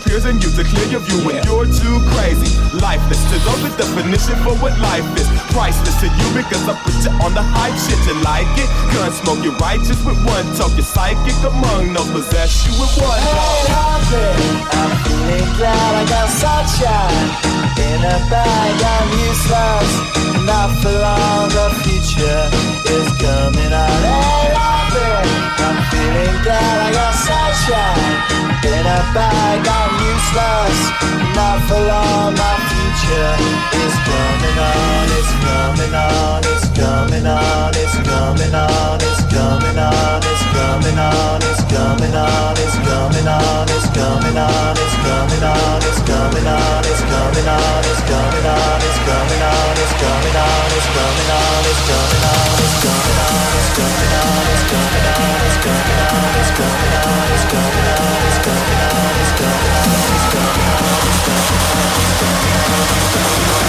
appears in you to clear your view when you're too crazy. Lifeless to those the definition for what life is. Priceless to you because I put you on the hype shit. You like it? Gun smoke, you're righteous with one talk. You're psychic among no possess you with one Hey, I'm feeling glad I got sunshine in a bag. I'm useless, not for long. The future is coming on. Hey, I'm feeling glad I got sunshine in a bag. I'm useless, not for long. My future is coming on, it's coming on, it's coming on, it's coming on, it's coming on, it's coming on, it's coming on, it's coming on, it's coming on, it's coming on, it's coming on, it's coming on, it's coming on, it's coming on, it's coming on, it's coming on, it's coming on, it's Let's go.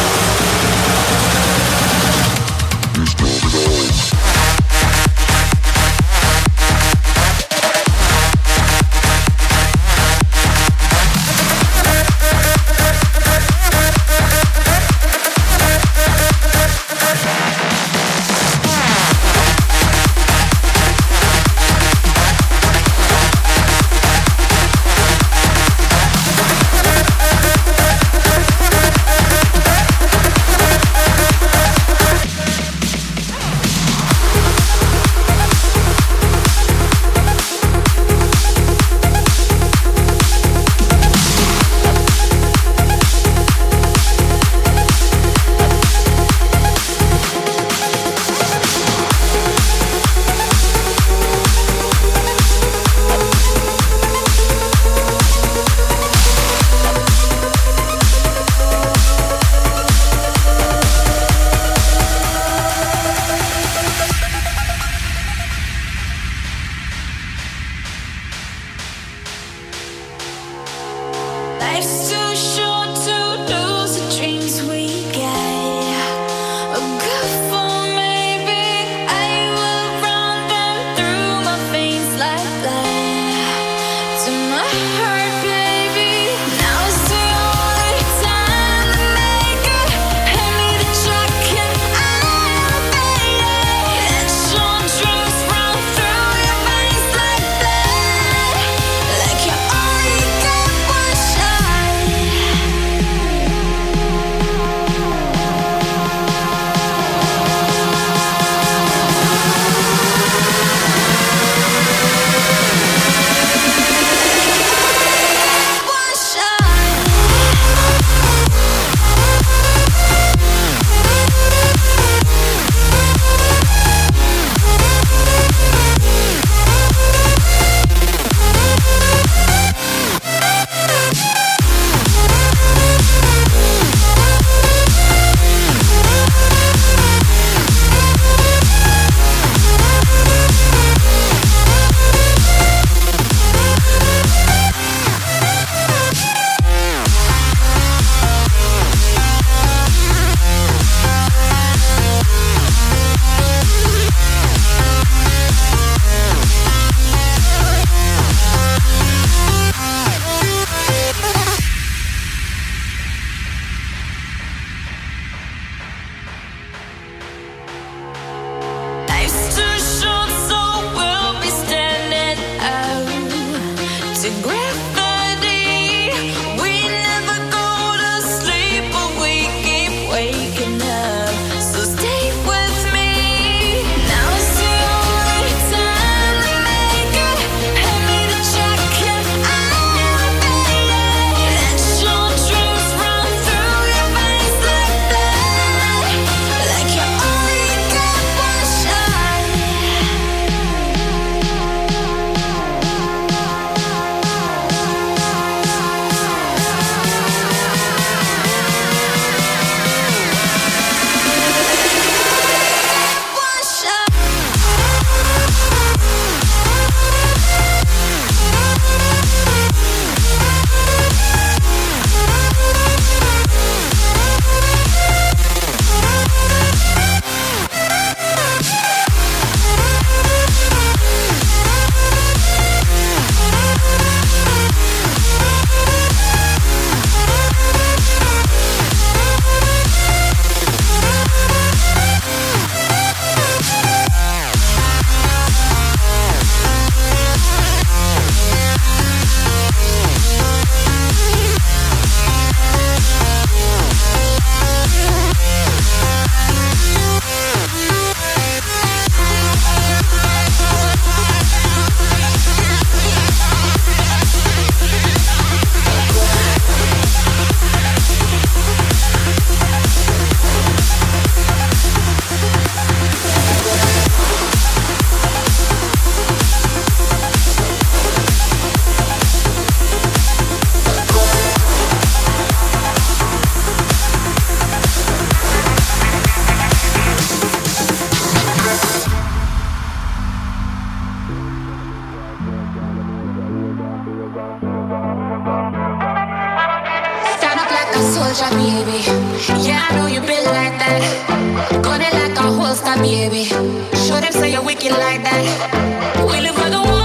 Show them say you're wicked like that. We live for the world.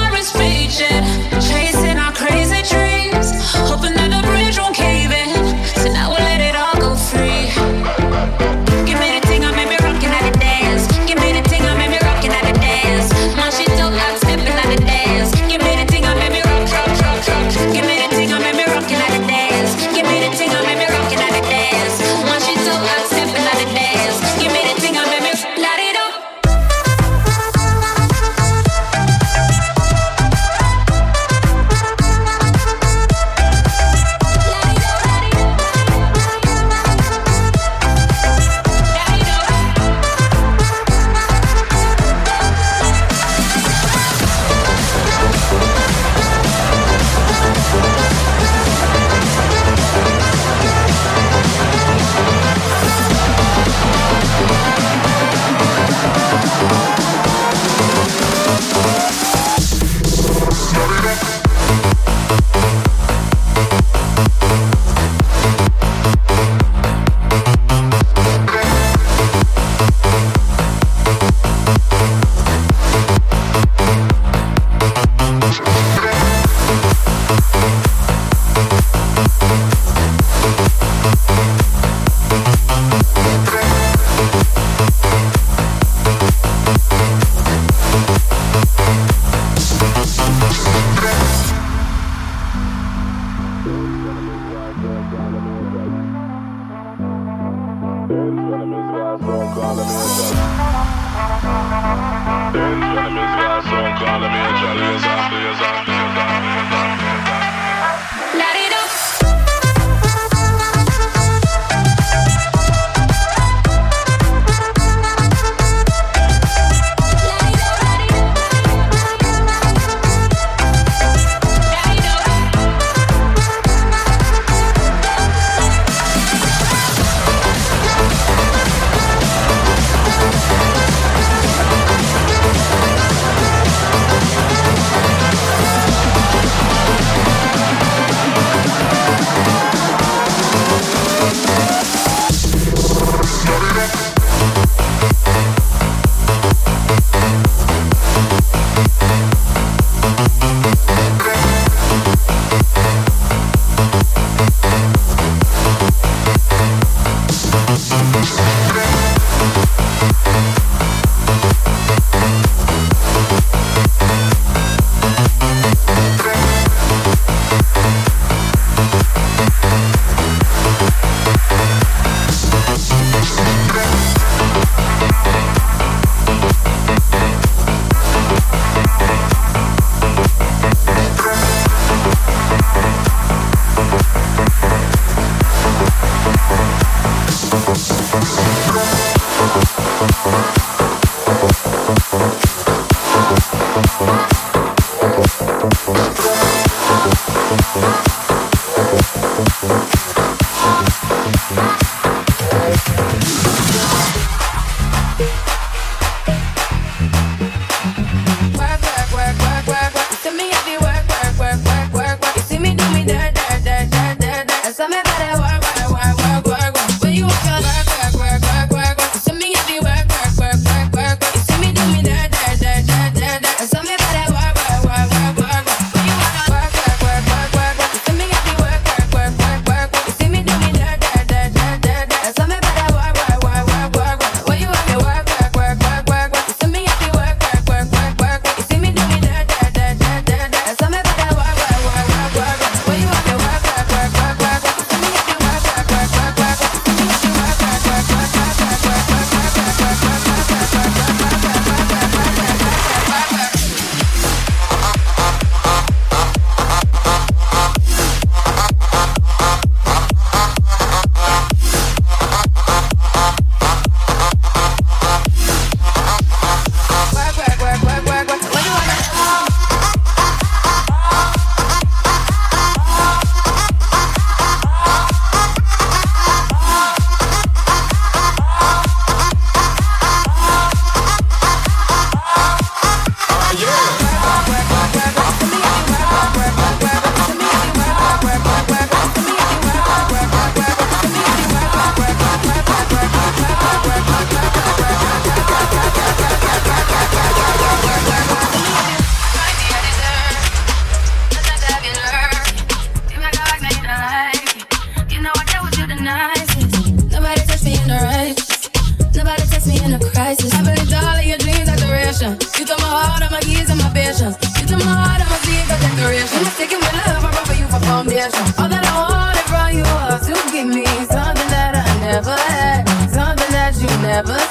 something to give me something that I never had, something that you never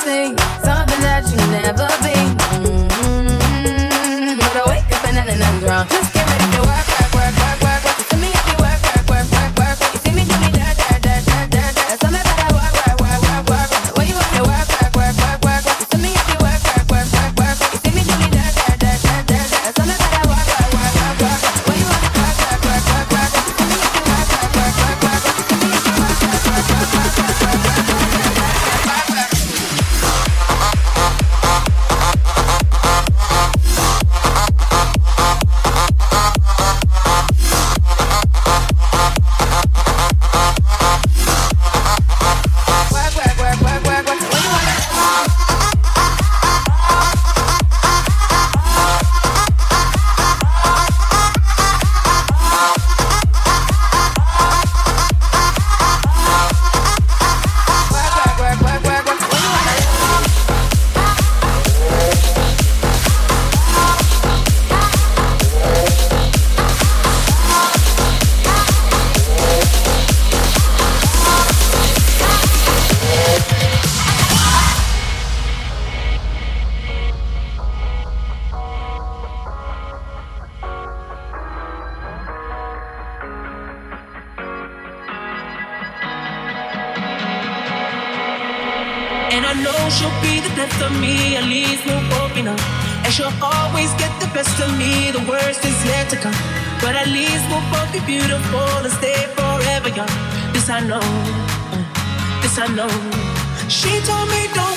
I know. She told me don't.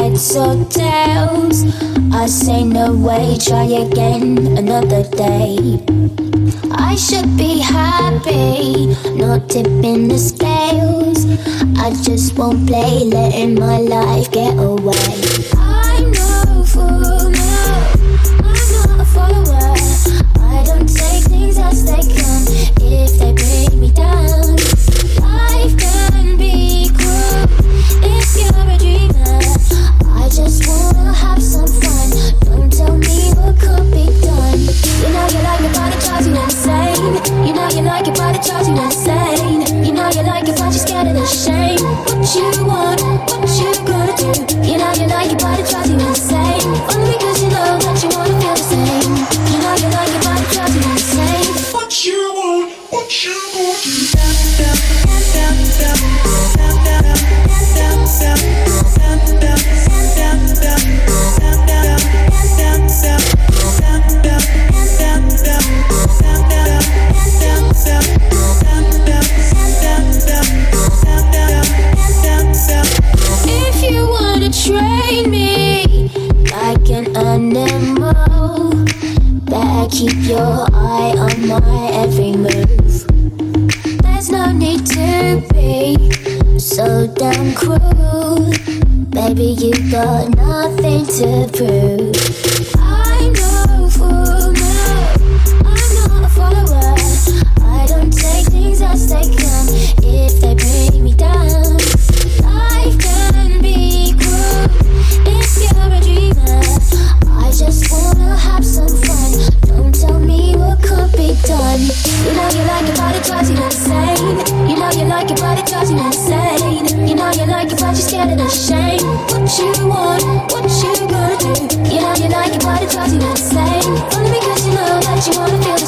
heads or tails. I say no way, try again another day. I should be happy, not tipping the scales. I just won't play, letting my life get away. Baby, you got nothing to prove. I know I'm not a follower. I don't take things as they come if they bring me down. Life can be cruel if you're a dreamer. I just wanna have some fun. Don't tell me what could be done. You you like but it drives you insane. You know you like but it drives you insane. It, scared and ashamed. What you want, what you gonna do? You know you like it, but. Only because you know that you wanna feel